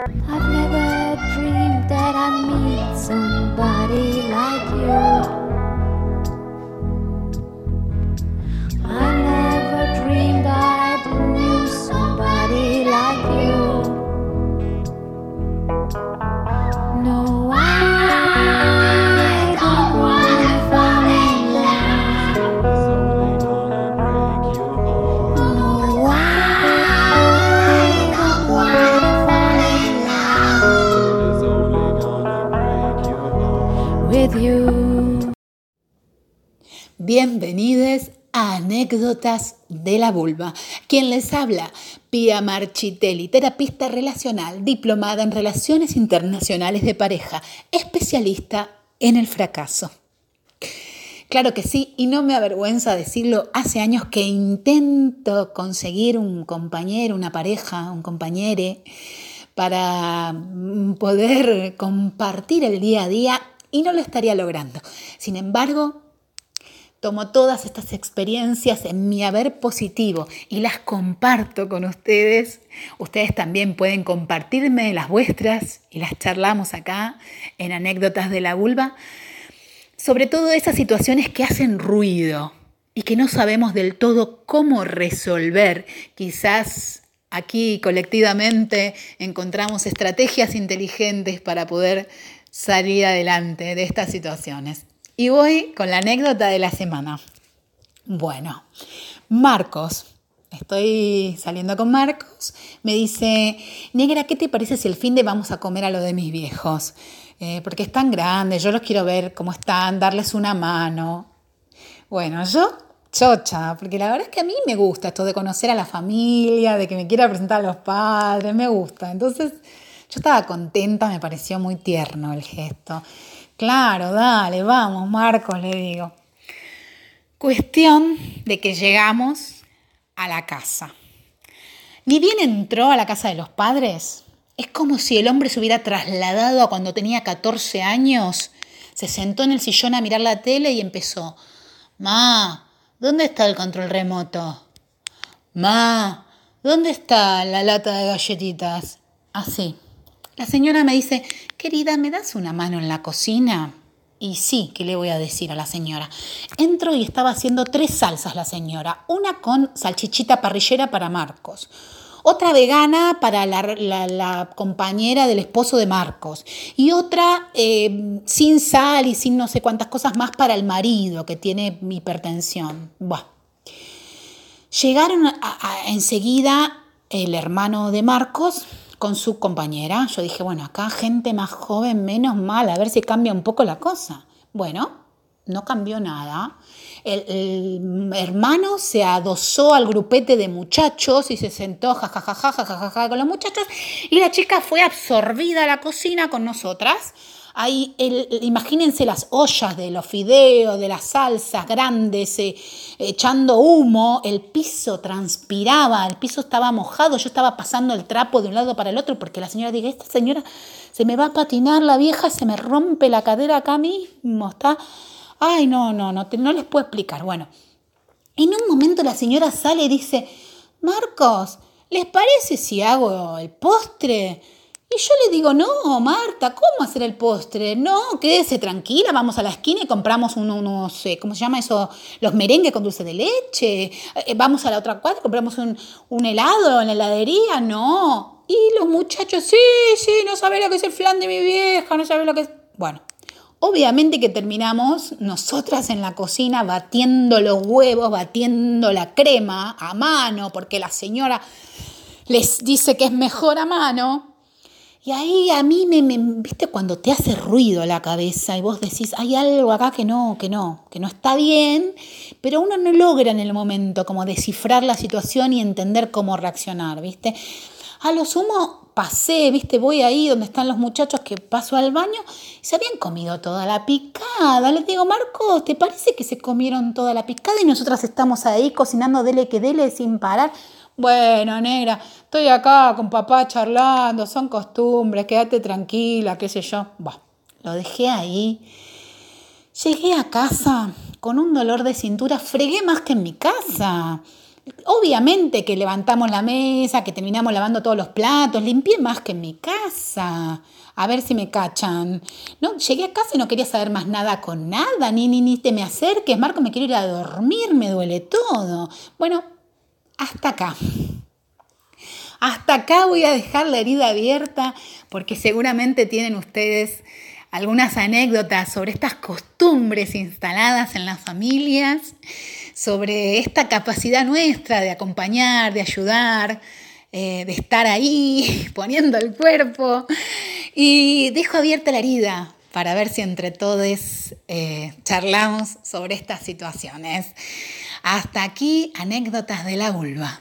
I've never dreamed that I'd meet somebody like you. With. Bienvenidos a Anécdotas de la Vulva. Quien les habla, Pia Marchitelli, terapista relacional, diplomada en Relaciones Internacionales de Pareja, especialista en el fracaso. Claro que sí, y no me avergüenza decirlo, hace años que intento conseguir un compañero, una pareja, un compañere, para mm, poder compartir el día a día y no lo estaría logrando. Sin embargo, tomo todas estas experiencias en mi haber positivo y las comparto con ustedes. Ustedes también pueden compartirme las vuestras y las charlamos acá en anécdotas de la vulva. Sobre todo esas situaciones que hacen ruido y que no sabemos del todo cómo resolver. Quizás aquí colectivamente encontramos estrategias inteligentes para poder salir adelante de estas situaciones. Y voy con la anécdota de la semana. Bueno, Marcos, estoy saliendo con Marcos, me dice, negra, ¿qué te parece si el fin de vamos a comer a lo de mis viejos? Eh, porque están grandes, yo los quiero ver cómo están, darles una mano. Bueno, yo chocha, porque la verdad es que a mí me gusta esto de conocer a la familia, de que me quiera presentar a los padres, me gusta. Entonces, yo estaba contenta, me pareció muy tierno el gesto. Claro, dale, vamos, Marcos, le digo. Cuestión de que llegamos a la casa. Ni bien entró a la casa de los padres, es como si el hombre se hubiera trasladado a cuando tenía 14 años. Se sentó en el sillón a mirar la tele y empezó. Ma, ¿dónde está el control remoto? Ma, ¿dónde está la lata de galletitas? Así. La señora me dice, querida, ¿me das una mano en la cocina? Y sí, ¿qué le voy a decir a la señora? Entro y estaba haciendo tres salsas la señora. Una con salchichita parrillera para Marcos. Otra vegana para la, compañera del esposo de Marcos. Y otra eh, sin sal y sin no sé cuántas cosas más para el marido que tiene hipertensión. Buah. Llegaron enseguida el hermano de Marcos con su compañera. Yo dije, bueno, acá gente más joven, menos mal, a ver si cambia un poco la cosa. Bueno, no cambió nada. El, hermano se adosó al grupete de muchachos y se sentó jajajaja con los muchachos y la chica fue absorbida a la cocina con nosotras. Ahí, el- imagínense las ollas de los fideos, de las salsas grandes, eh, echando humo, el piso transpiraba, el piso estaba mojado, yo estaba pasando el trapo de un lado para el otro porque la señora dice, esta señora se me va a patinar la vieja, se me rompe la cadera acá mismo, está... Ay, no, no, no, te- no les puedo explicar. Bueno, en un momento la señora sale y dice, Marcos, ¿les parece si hago el postre? Y yo le digo, no, Marta, ¿cómo hacer el postre? No, quédese tranquila, vamos a la esquina y compramos un- unos, eh, ¿cómo se llama eso? Los merengues con dulce de leche. Eh, vamos a la otra cuadra, compramos un, un helado en la heladería. No. Y los muchachos, sí, sí, no sabe lo que es el flan de mi vieja, no sabe lo que es... Bueno, Obviamente que terminamos nosotras en la cocina batiendo los huevos, batiendo la crema a mano, porque la señora les dice que es mejor a mano. Y ahí a mí me, me- viste, cuando te hace ruido la cabeza y vos decís, hay algo acá que no, que no, que no está bien, pero uno no logra en el momento como descifrar la situación y entender cómo reaccionar, viste. A lo sumo pasé, viste, voy ahí donde están los muchachos que paso al baño, se habían comido toda la picada. Les digo, Marcos, ¿te parece que se comieron toda la picada y nosotras estamos ahí cocinando dele que dele sin parar? Bueno, negra, estoy acá con papá charlando, son costumbres, quédate tranquila, qué sé yo. Bah, lo dejé ahí. Llegué a casa con un dolor de cintura, fregué más que en mi casa. Obviamente que levantamos la mesa, que terminamos lavando todos los platos, limpié más que en mi casa. A ver si me cachan. No, llegué a casa y no quería saber más nada con nada, ni, ni, ni te me acerques, Marco, me quiero ir a dormir, me duele todo. Bueno, hasta acá. Hasta acá voy a dejar la herida abierta porque seguramente tienen ustedes algunas anécdotas sobre estas costumbres instaladas en las familias, sobre esta capacidad nuestra de acompañar, de ayudar, eh, de estar ahí poniendo el cuerpo. Y dejo abierta la herida para ver si entre todos eh, charlamos sobre estas situaciones. Hasta aquí, anécdotas de la vulva.